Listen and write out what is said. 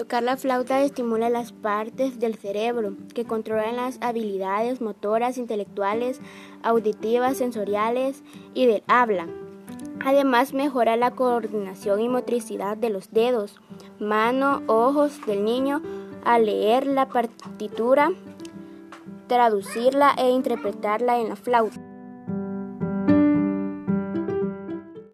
Tocar la flauta estimula las partes del cerebro que controlan las habilidades motoras, intelectuales, auditivas, sensoriales y del habla. Además mejora la coordinación y motricidad de los dedos, mano, ojos del niño al leer la partitura, traducirla e interpretarla en la flauta.